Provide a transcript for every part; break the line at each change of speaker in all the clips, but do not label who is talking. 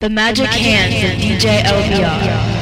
The Magic Hands of DJ LBR.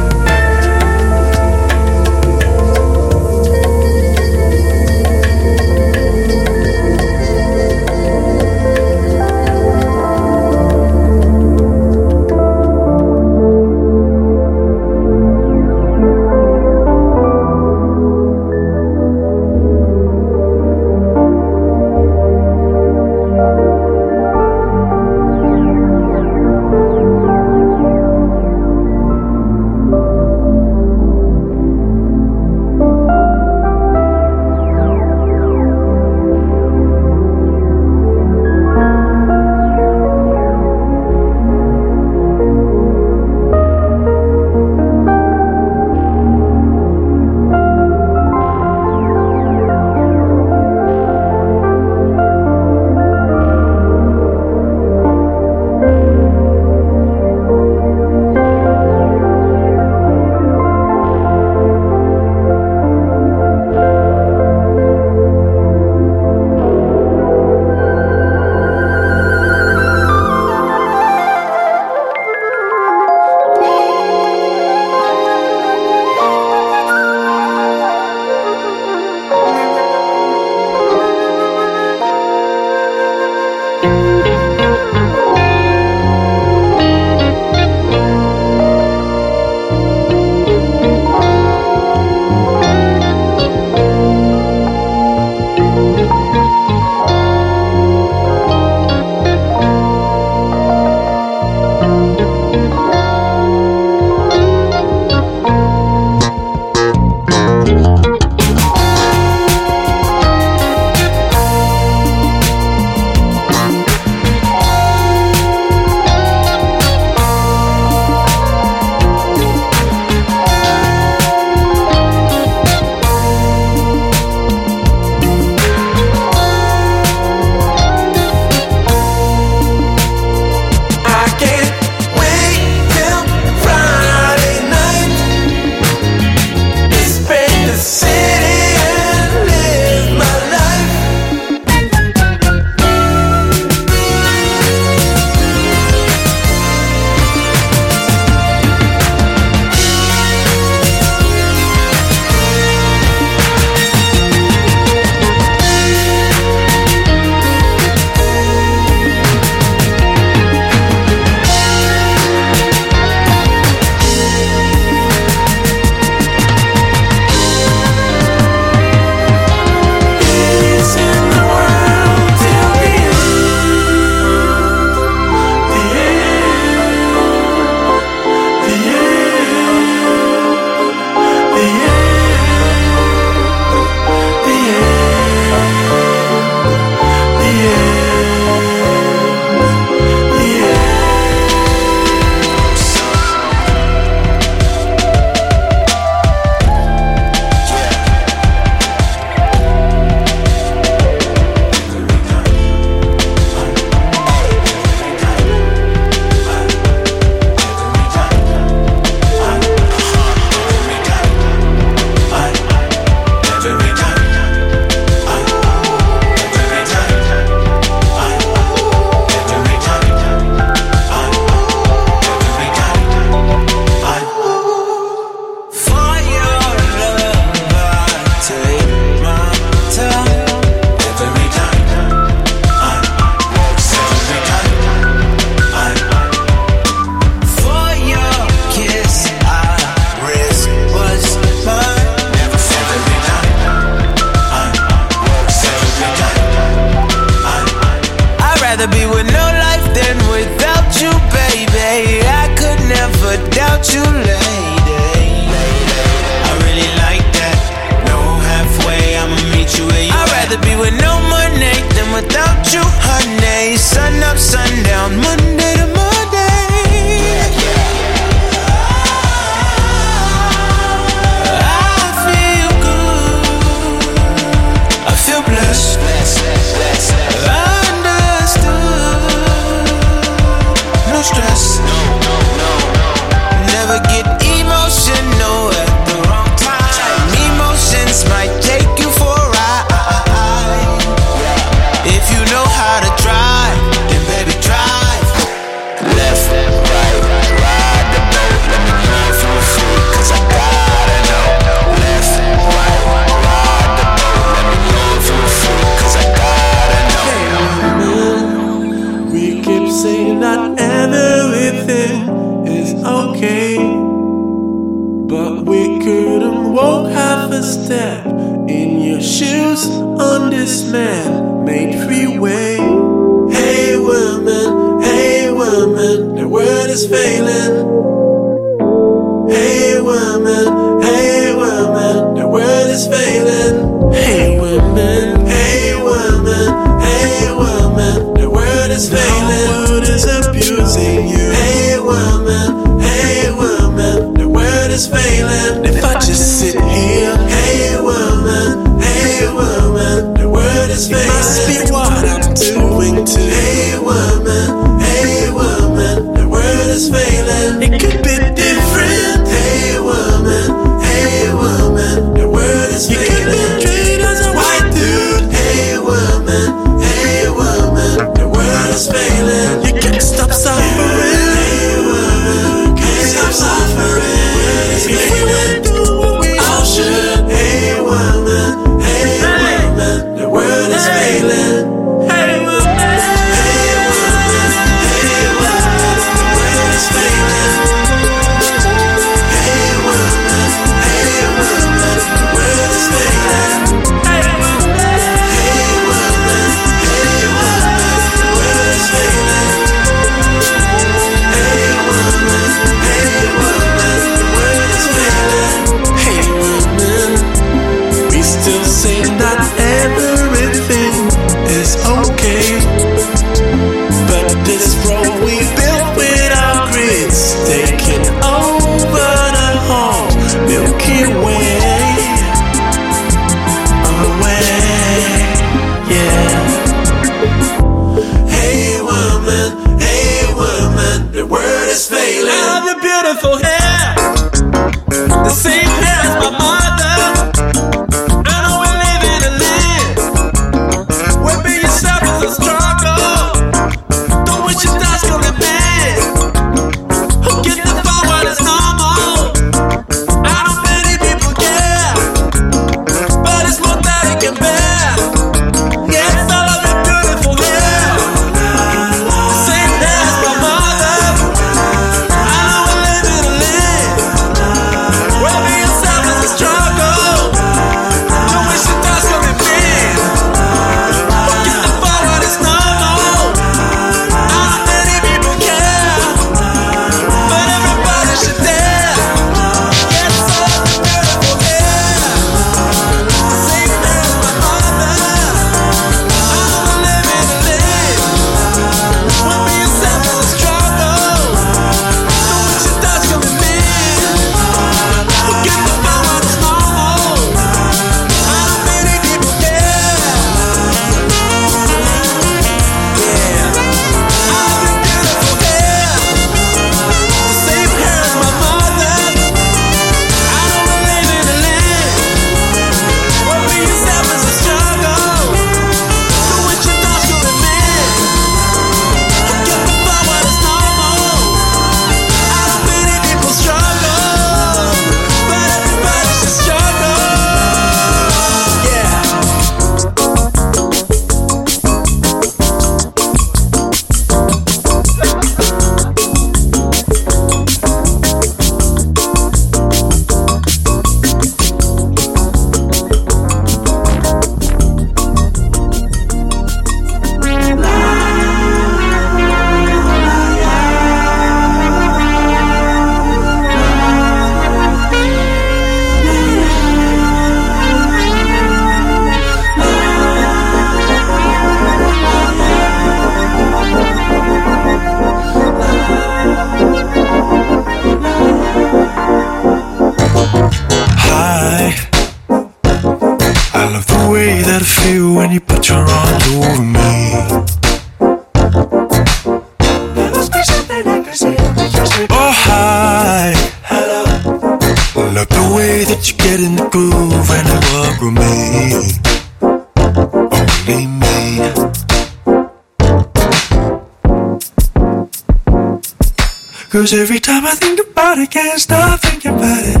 Cause every time I think about it, can't stop thinking about it.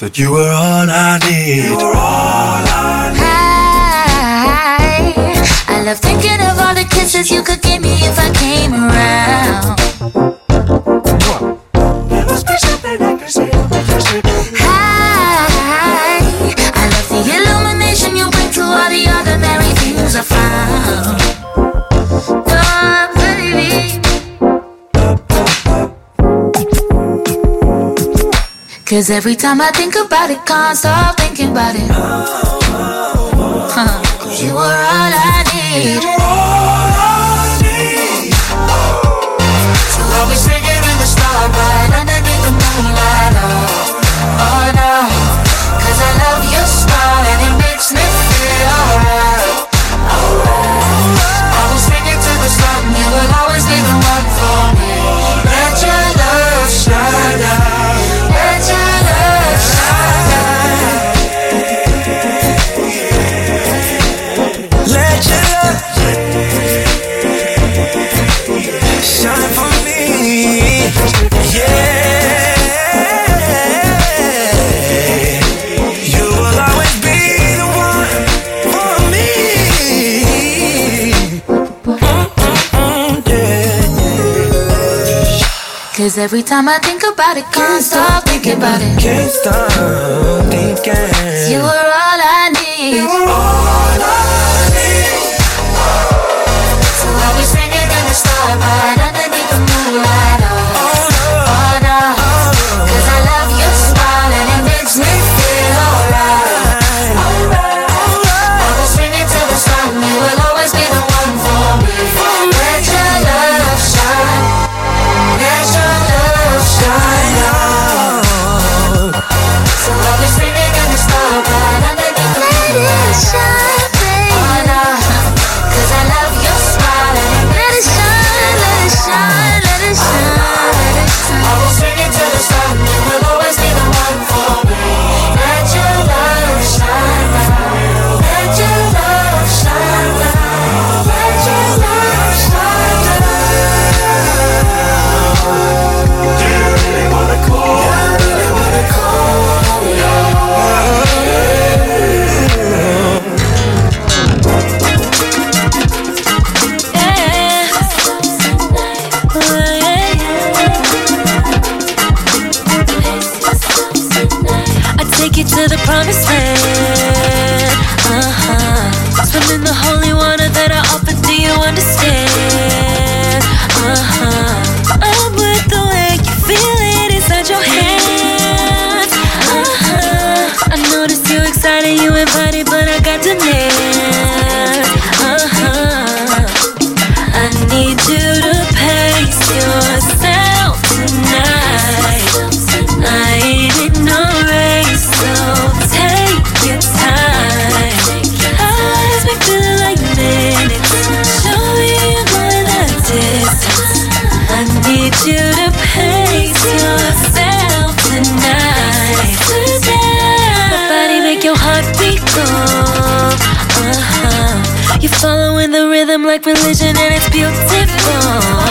That you were all I need. You were all I
need. I, I love thinking of all the kisses you could Cause every time I think about it, can't stop thinking about it. Cause every time I think about it, can't, can't stop thinking about it.
Can't stop thinking.
You were only one
that I offer. Do you understand? Uh huh. like religion and it's beautiful.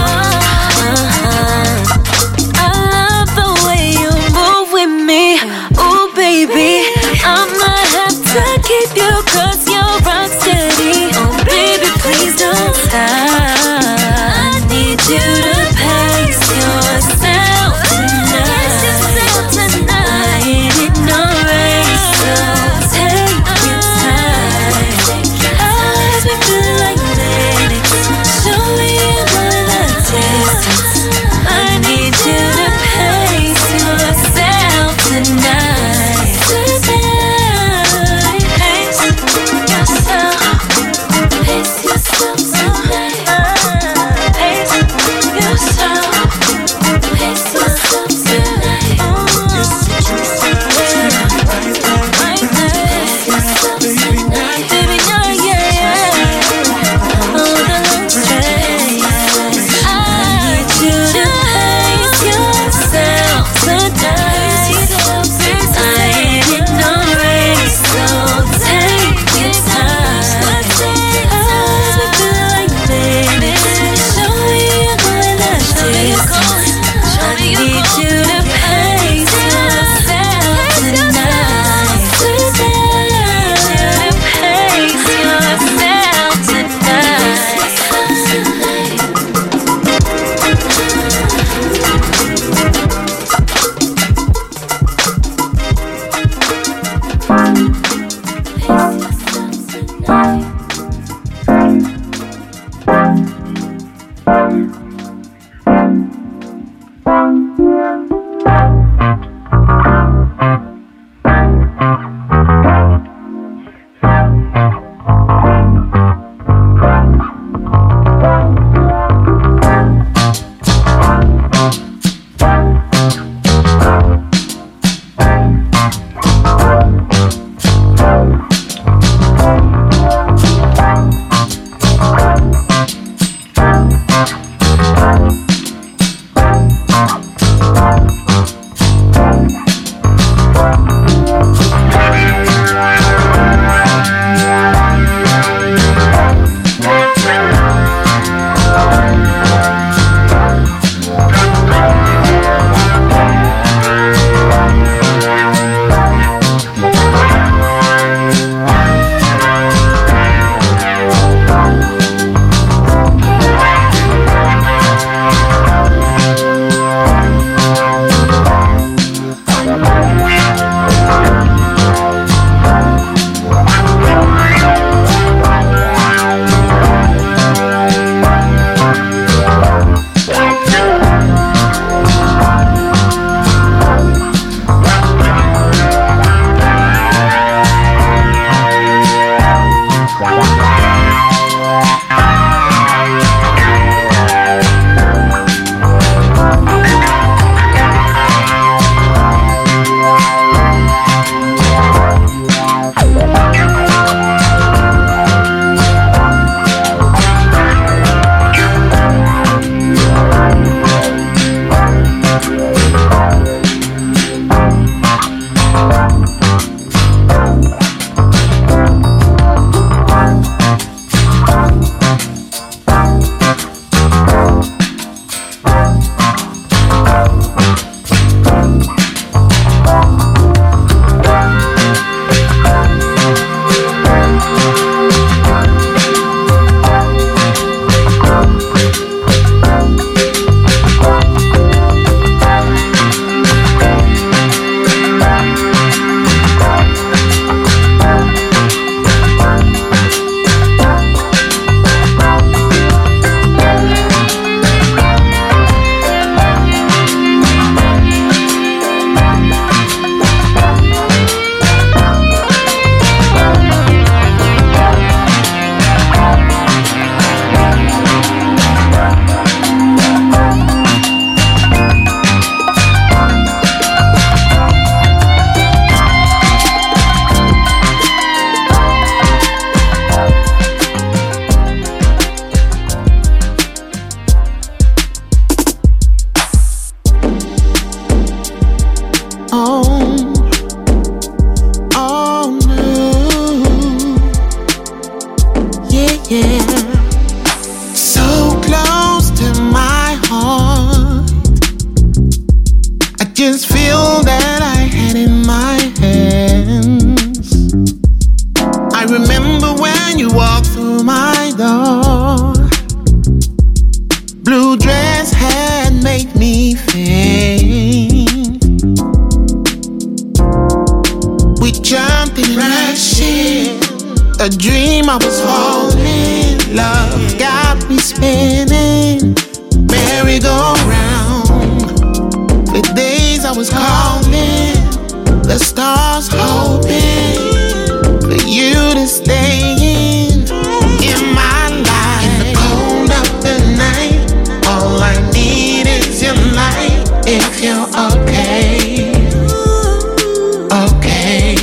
Okay.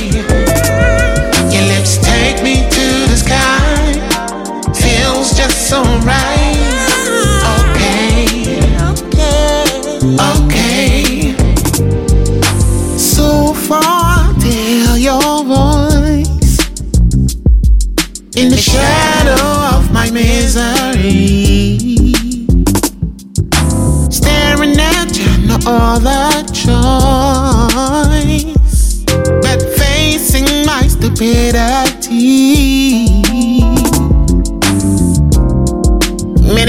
Your lips take me to the sky, feels just so right. Okay, okay. So far, your voice in the shadow of my misery. Staring at Many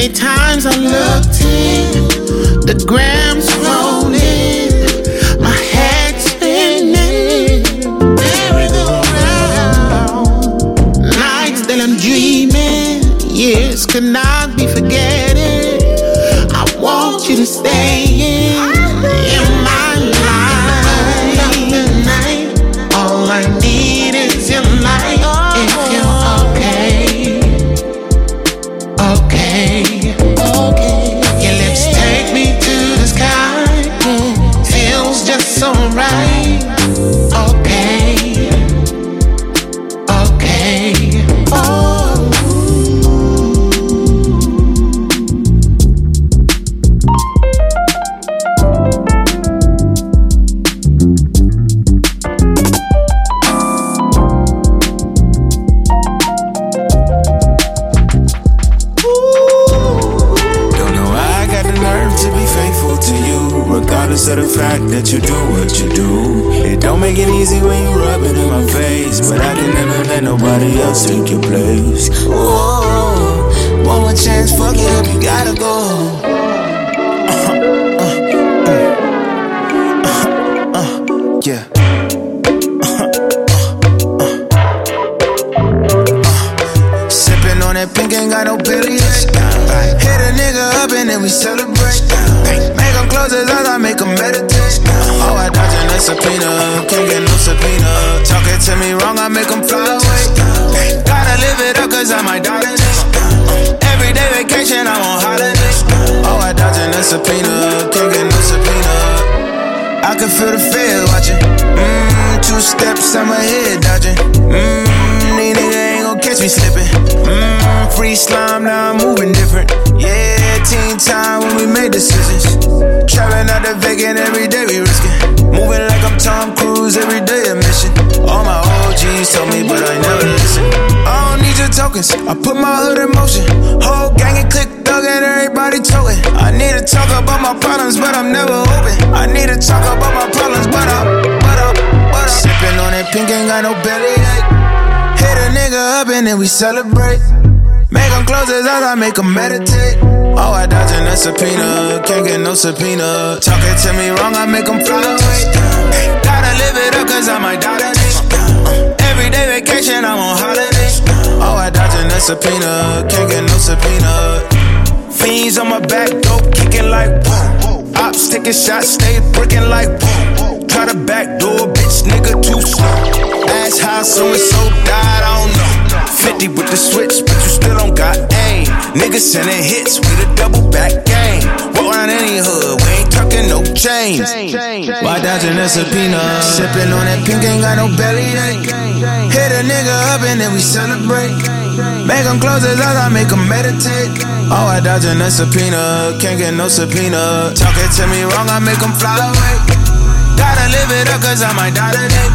times I looked in, the grams
subpoena, can't get no subpoena. Talking to me wrong, I make him fly away. Gotta live it up, cause I might die today. Everyday vacation, I'm on holiday. Oh, I dodging a subpoena, can't get no subpoena. I can feel the fear watching. Mmm, two steps, I'm ahead dodging. Mmm, these niggas catch me slipping. Mmm, free slime, now I'm moving different. Yeah, teen time when we made decisions. Traveling out the vacant every day, we risking. Moving like I'm Tom Cruise, every day a mission. All my OGs told me, but I never listen. I don't need your tokens, I put my hood in motion. Whole gang and click thug and everybody toting. I need to talk about my problems, but I'm never open. I need to talk about my problems, but I'm, but I'm sipping on that pink, ain't got no belly ache. Hit a nigga up and then we celebrate. Make him close his eyes, I make him meditate. Oh, I dodging a subpoena, can't get no subpoena. Talking to me wrong, I make him fly away. Gotta live it up, cause I might die today. Everyday vacation, I'm on holiday. Oh, I dodging a subpoena, can't get no subpoena. Fiends on my back, dope kicking like boom. Ops taking shots, stay bricking like boom. Try to backdoor, nigga too slow. Ask how so and so died, I don't know. 50 with the switch, but you still don't got aim. Niggas sending hits with a double back game. Walk around any hood, we ain't talking no change. Why dodging a subpoena? Sipping on that pink, ain't got no belly ache. Hit a nigga up and then we celebrate. Make him close his eyes, I make him meditate. Oh, I dodging a subpoena, can't get no subpoena. Talking to me wrong, I make him fly away. Gotta live it up, cause I might die eh. today.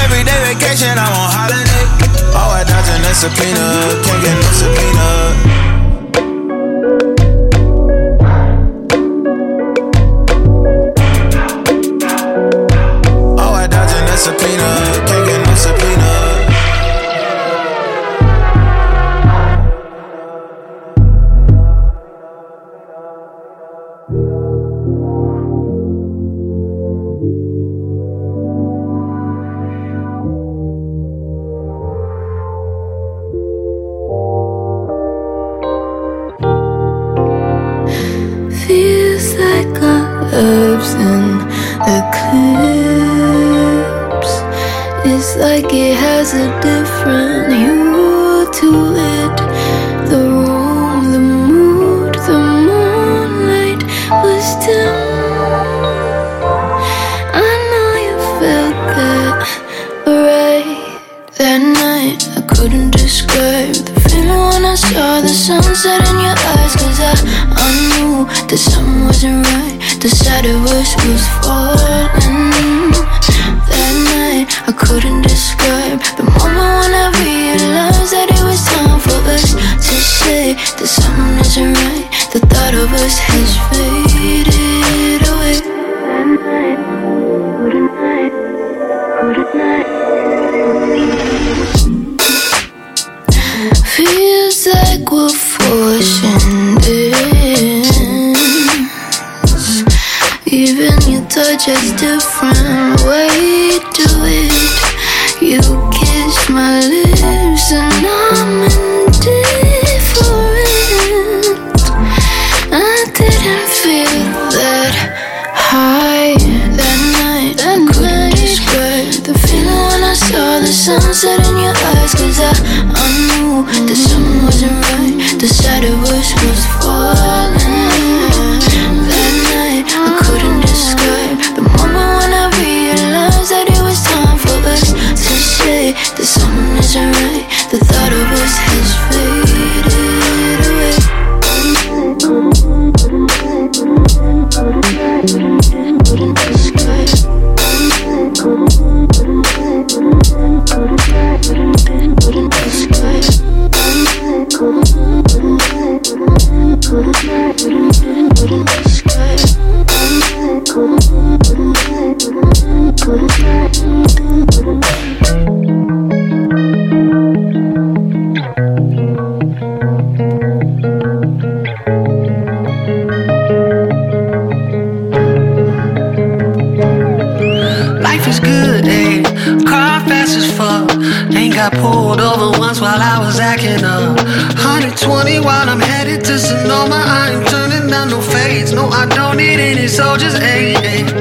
Everyday vacation, I'm on holiday. Oh, I dodging a subpoena, can't get no subpoena. wouldn't waste No,
I
don't need any soldiers, ayy, ayy.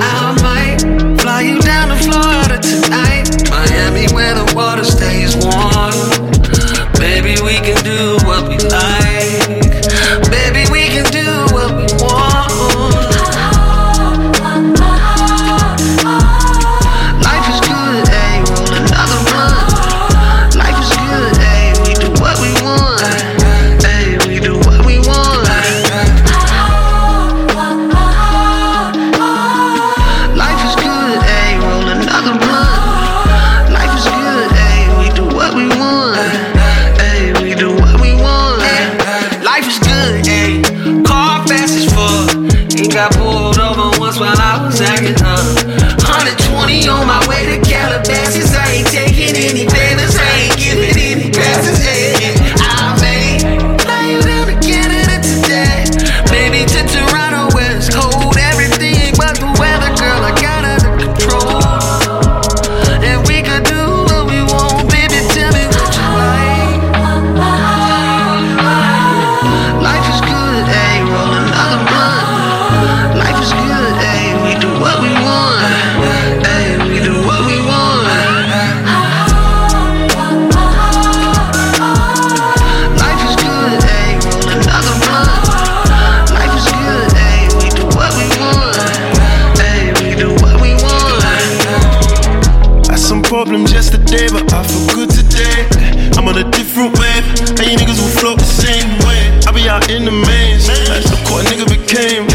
the mains. That's the
core nigga became.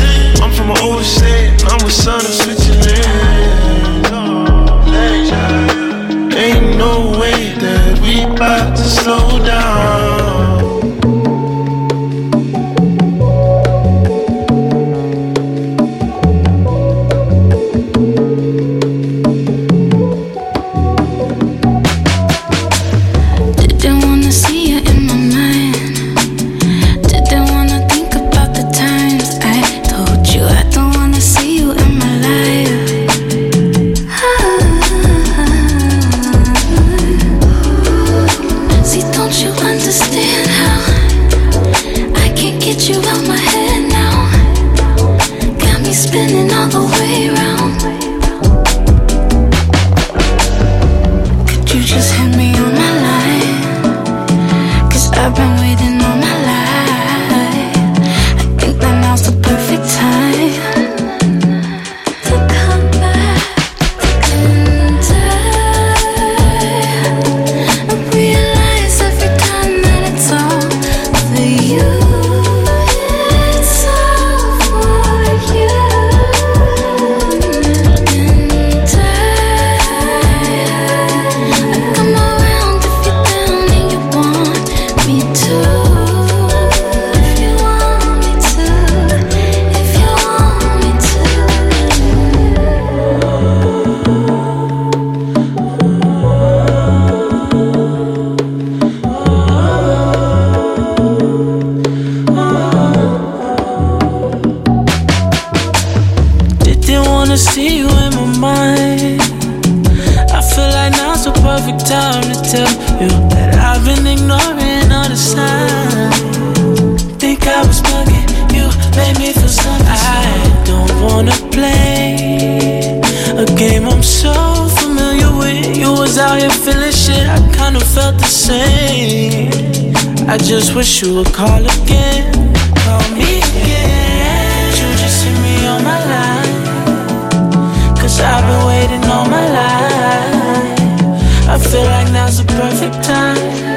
I'm from an old state, I'm with
Sonics. Wish you would call again, call me again. You just hit me on my line. Cause I've been waiting all my life. I feel like now's the perfect time.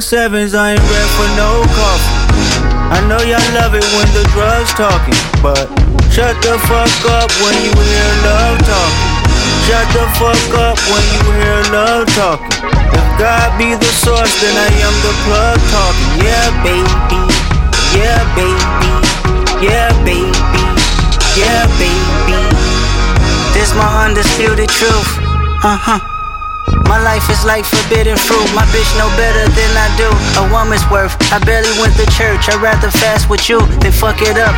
Sevens, I ain't ready for no coffee. I know y'all love it when the drugs talking, but shut the fuck up when you hear love talking. Shut the fuck up when you hear love talking. If God be the source, then I am the plug talking. Yeah, baby. Yeah, baby. Yeah, baby. Yeah, baby. This my undisputed truth. Uh huh. My life is like forbidden fruit. My bitch know better than I do. A woman's worth. I barely went to church. I'd rather fast with you than fuck it up.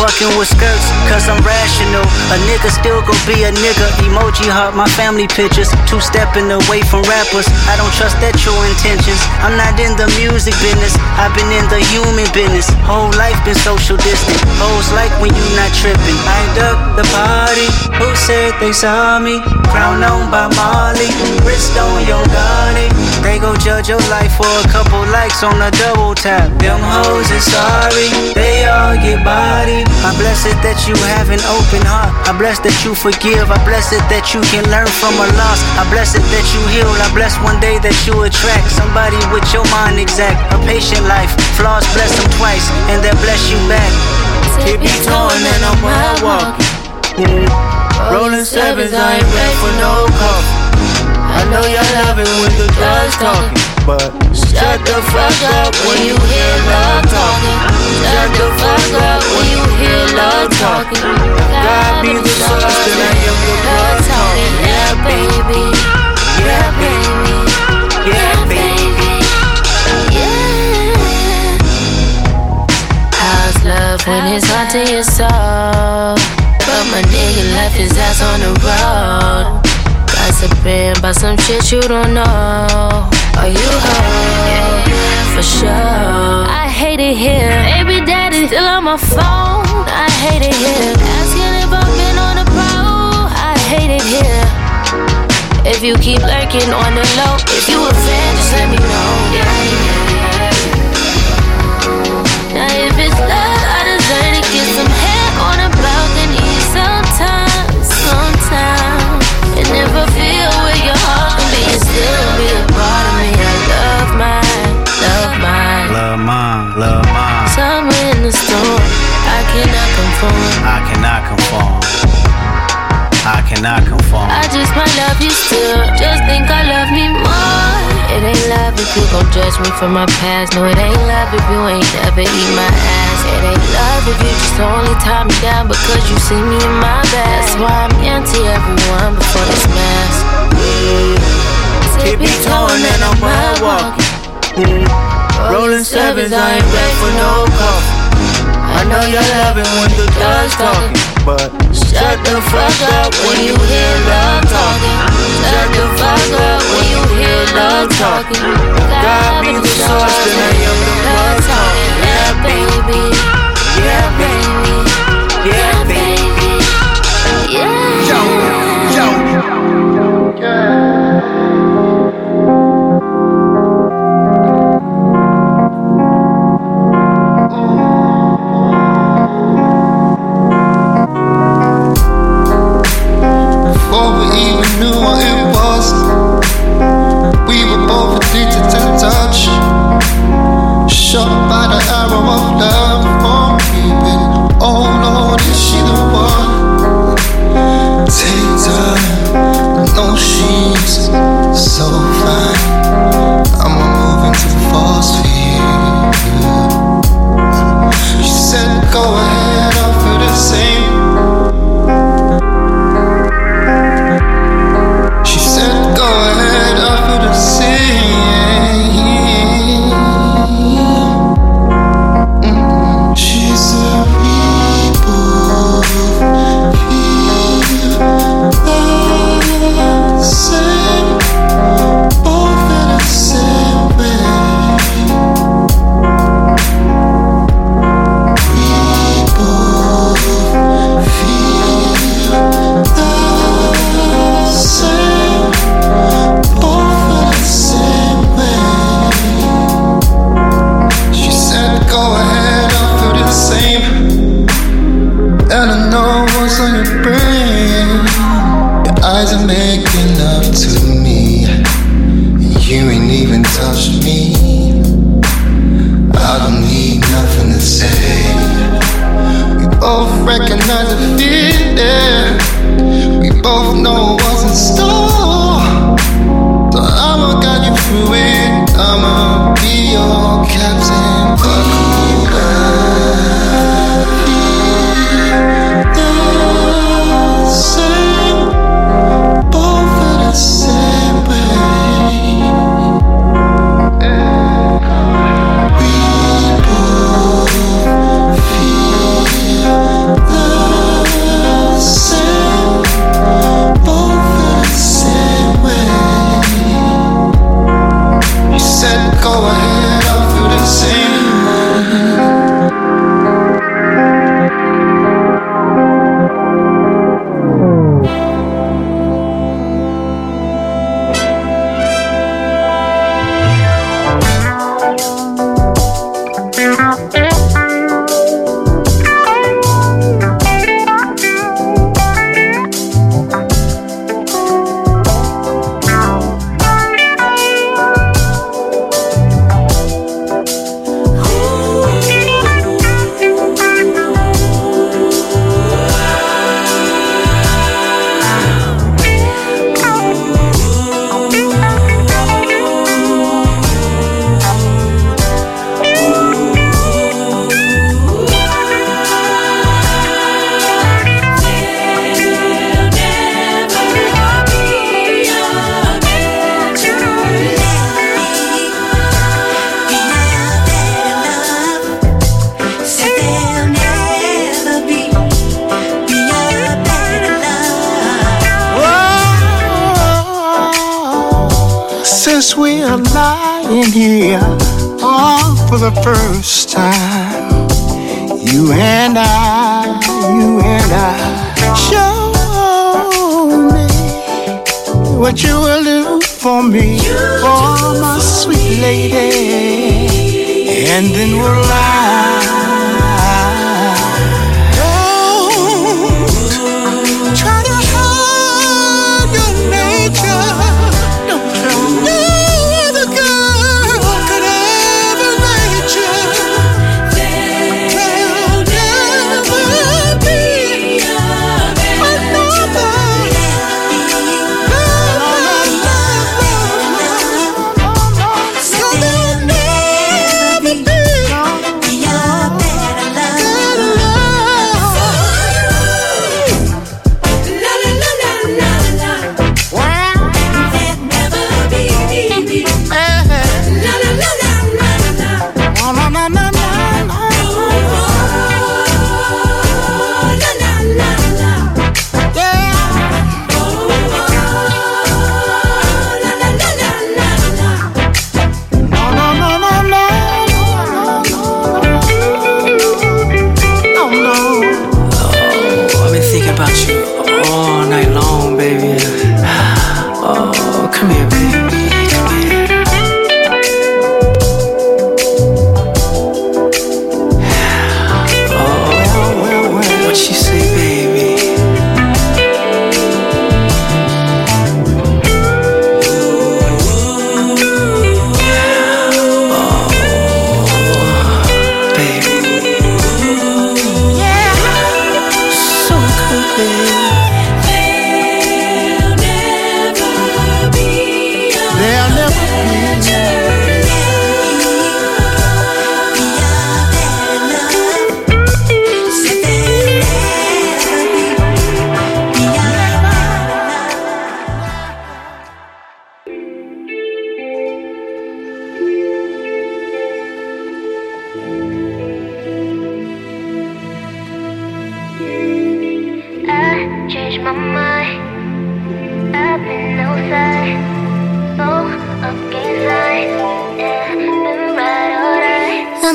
Fucking with skirts, cause I'm rational. A nigga still gon' be a nigga. Emoji heart, my family pictures. Two stepping away from rappers. I don't trust their true intentions. I'm not in the music business. I've been in the human business. Whole life been social distant. Hoes like when you not tripping. I duck the party. Who said they saw me? Crown on by Molly. Wrist on your body. They go judge your life for a couple likes on a double tap. Them hoes is sorry. They all get body. I bless it that you have an open heart. I bless that you forgive. I bless it that you can learn from a loss. I bless it that you heal. I bless one day that you attract somebody with your mind exact. A patient life. Flaws bless them twice, and they bless you back. It be torn and I'm wild walking. Mm. Rolling sevens, I ain't ready for no coffee. I know y'all love it when the drugs talking, but shut the fuck up when you hear love talking. Shut the fuck up when you hear love talking. God be the source, then I am the blood talking. Yeah, baby. Yeah, baby. Yeah, baby.
Yeah. How's love when it's hard to your soul? But my nigga left his ass on the road. Gossiping about some shit you don't know. Are you heard? For sure. I hate it here. Baby daddy still on my phone. I hate it here. Asking if I've been on the pro. I hate it here. If you keep lurking on the low, if you a fan, just let me know. Now if it's love, never feel where your heart can be, and still be a part of me. I love mine, love mine.
Love mine, love mine.
Somewhere in the storm, I cannot conform.
I cannot conform. I cannot conform.
I just might love you still. Just think I love me more. It ain't love if you gon' judge me for my past. No, it ain't love if you ain't never eat my ass. It ain't love if you just only tie me down because you see me in my bed. That's why I'm anti everyone before this mess.
Tippy toeing and I'm mud walking. Rolling sevens, I ain't ready for no coffee. I know you love it when the dog's talking, but shut the fuck up when you hear love talking. Shut the fuck up when you hear love talking. God be the source, then I am the blood talking. Baby. Yeah, baby.
I don't need nothing to say. We both recognize the feeling. We both know what's in store. So I'ma guide you through it. I'ma be your captain.
And then we'll lie.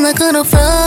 Alright.
I'm not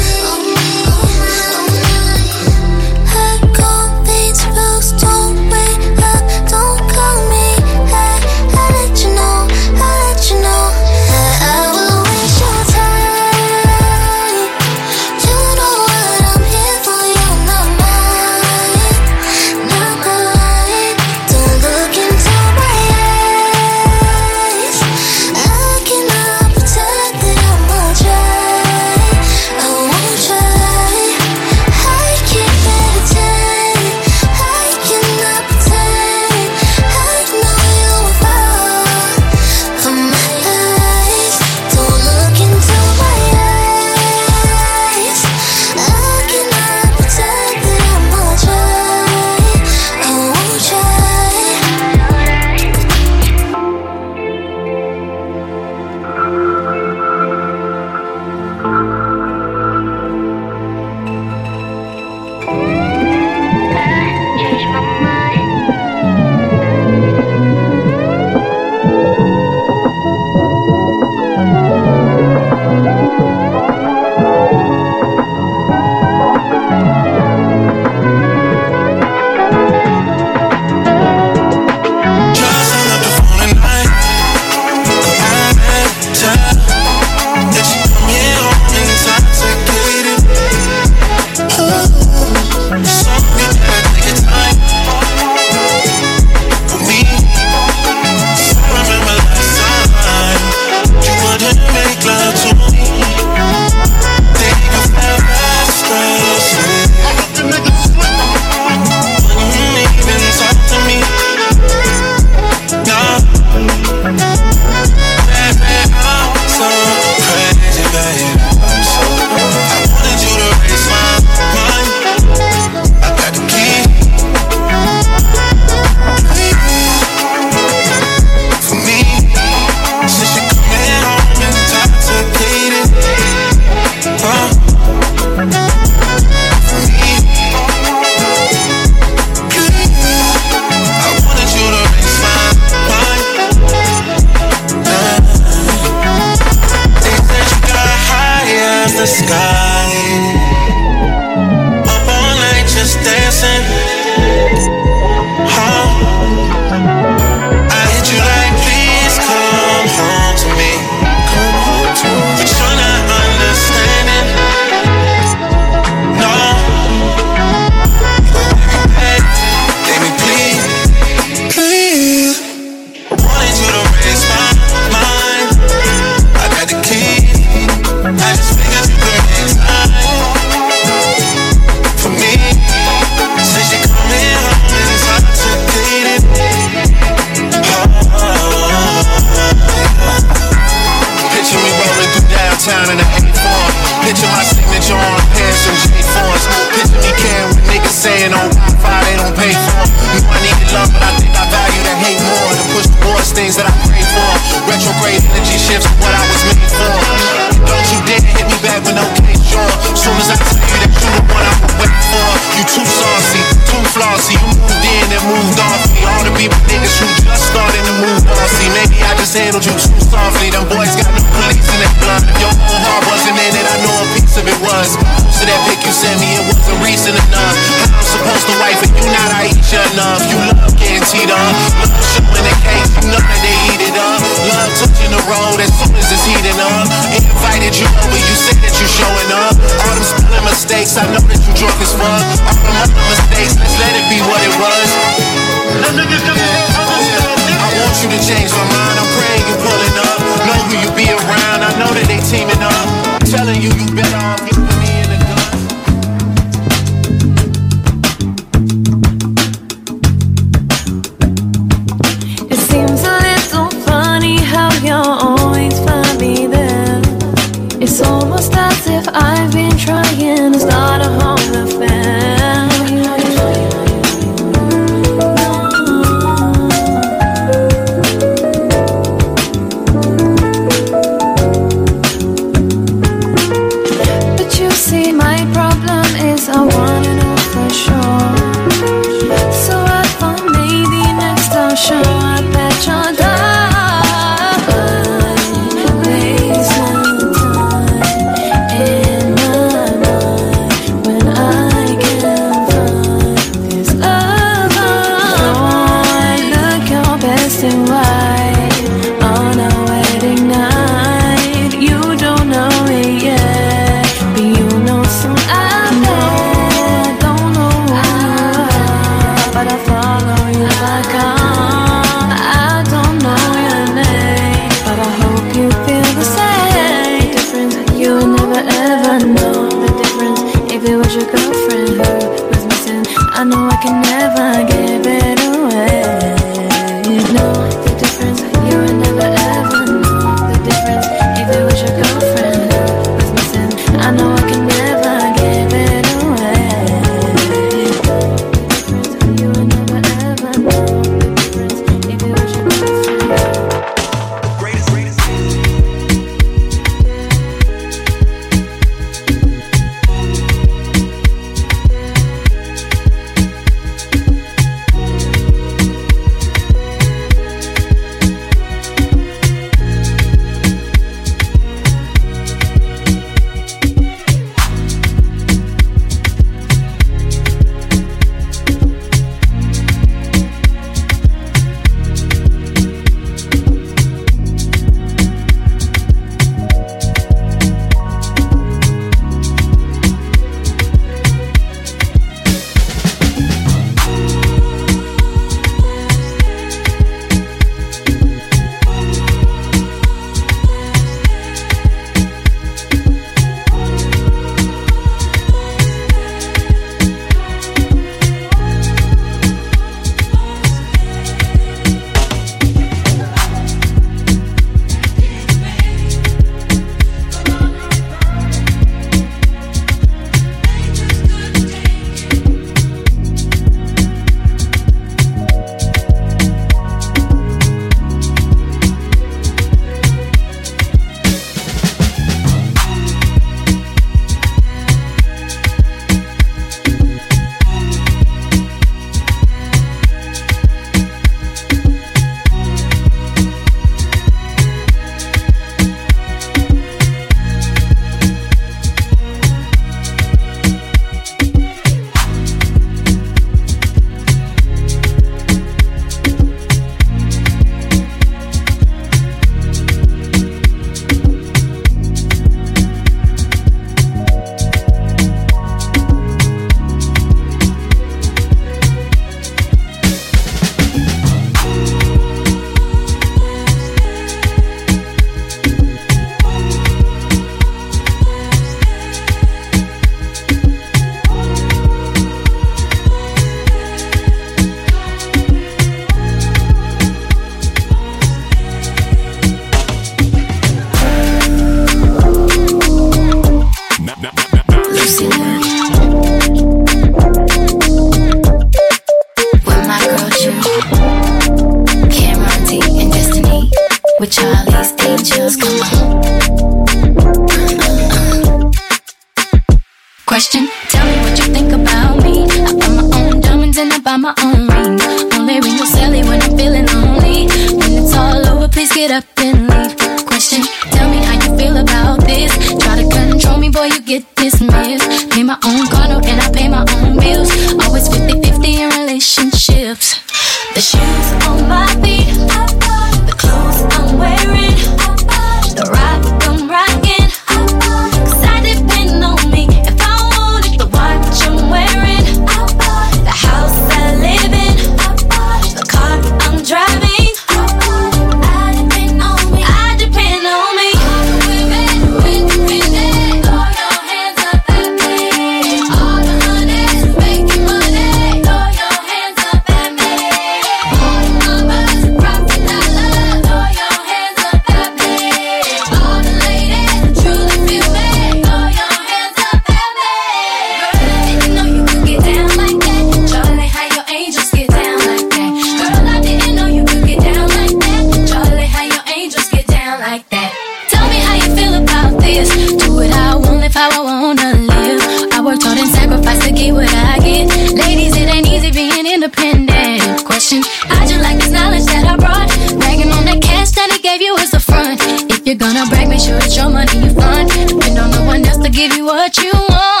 how I
wanna
live. I worked hard and sacrificed to get what I get. Ladies, it ain't easy being independent. Question, I just like this knowledge that I brought. Bragging on the cash that it gave you is the front. If you're gonna brag, make sure it's your money you find. Depend on no one else to give you what you want.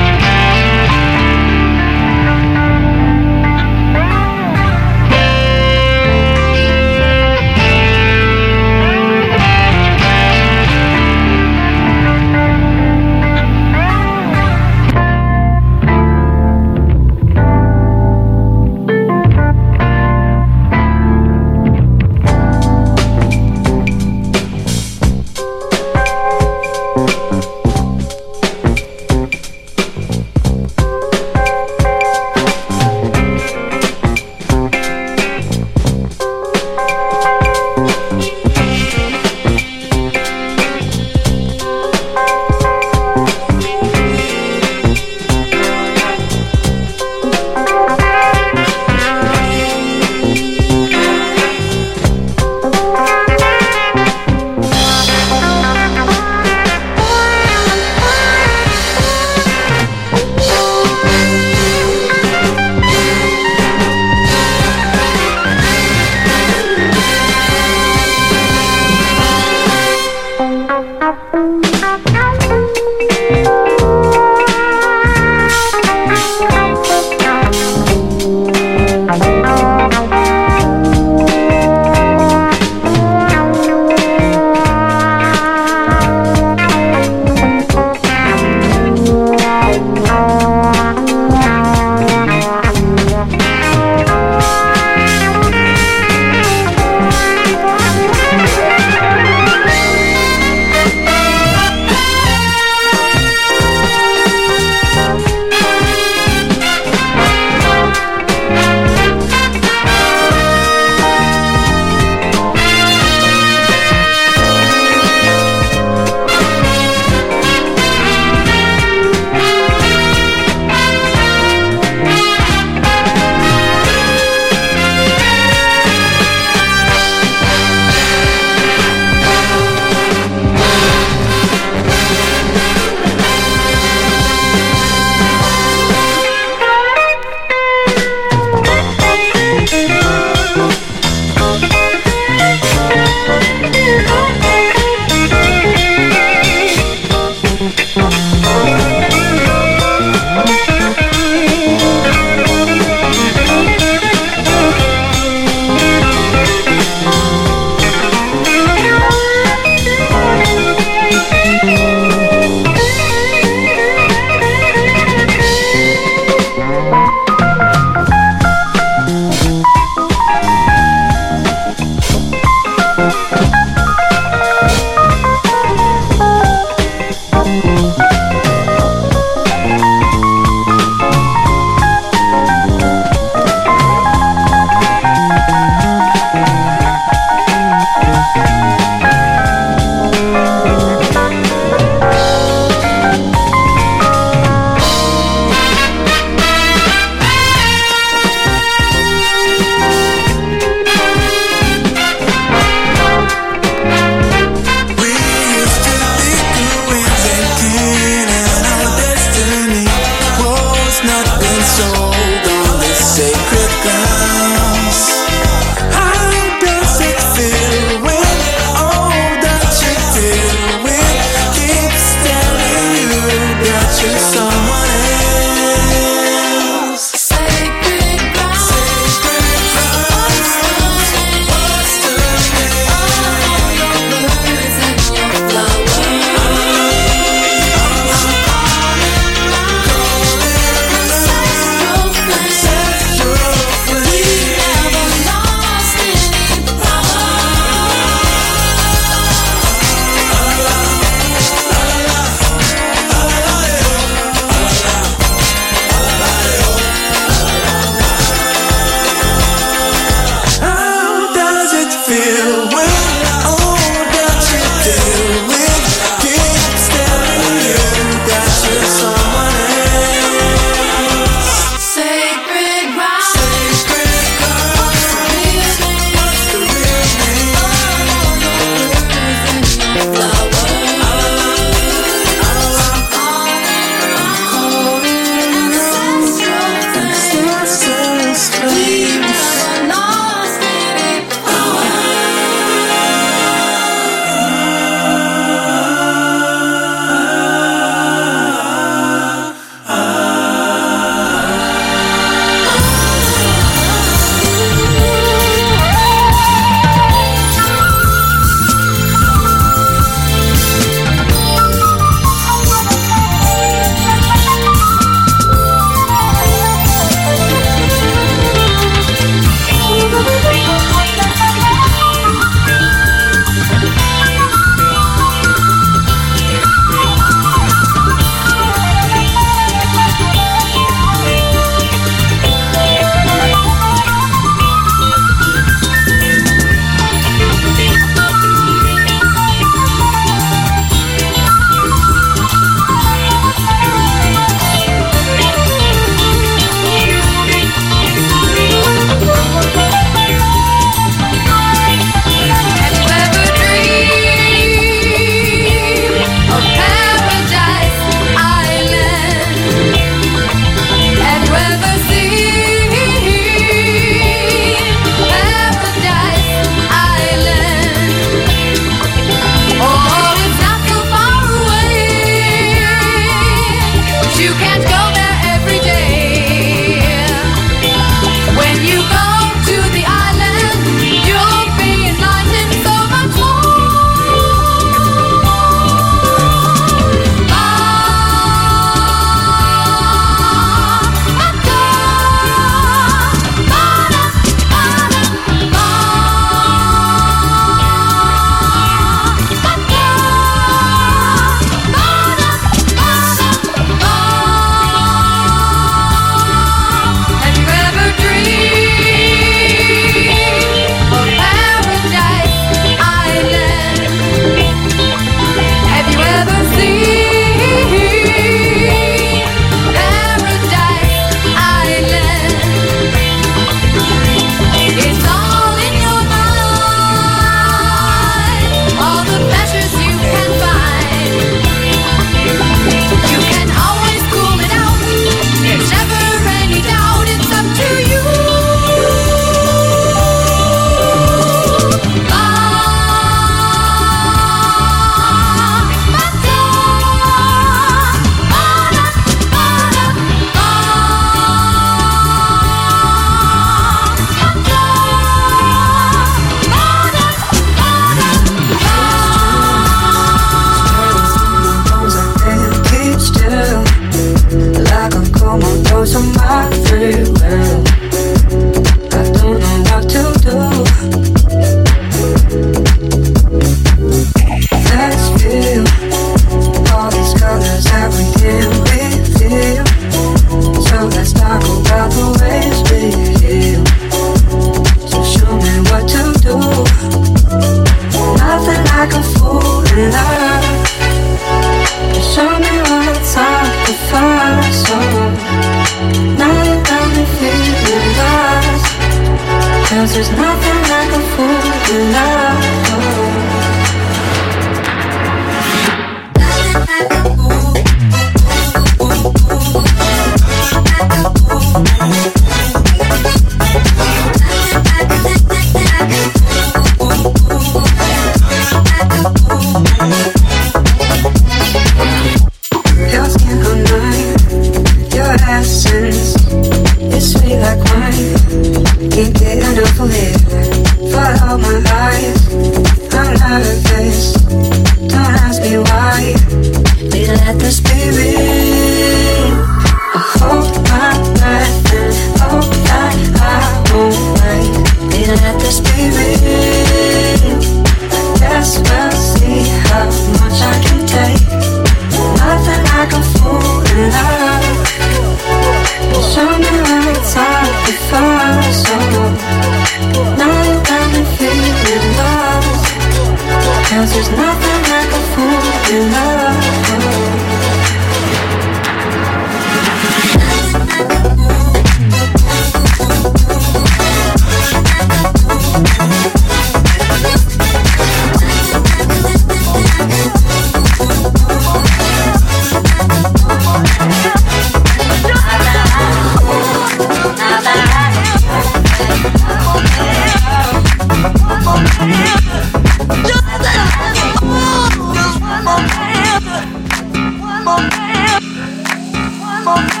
One more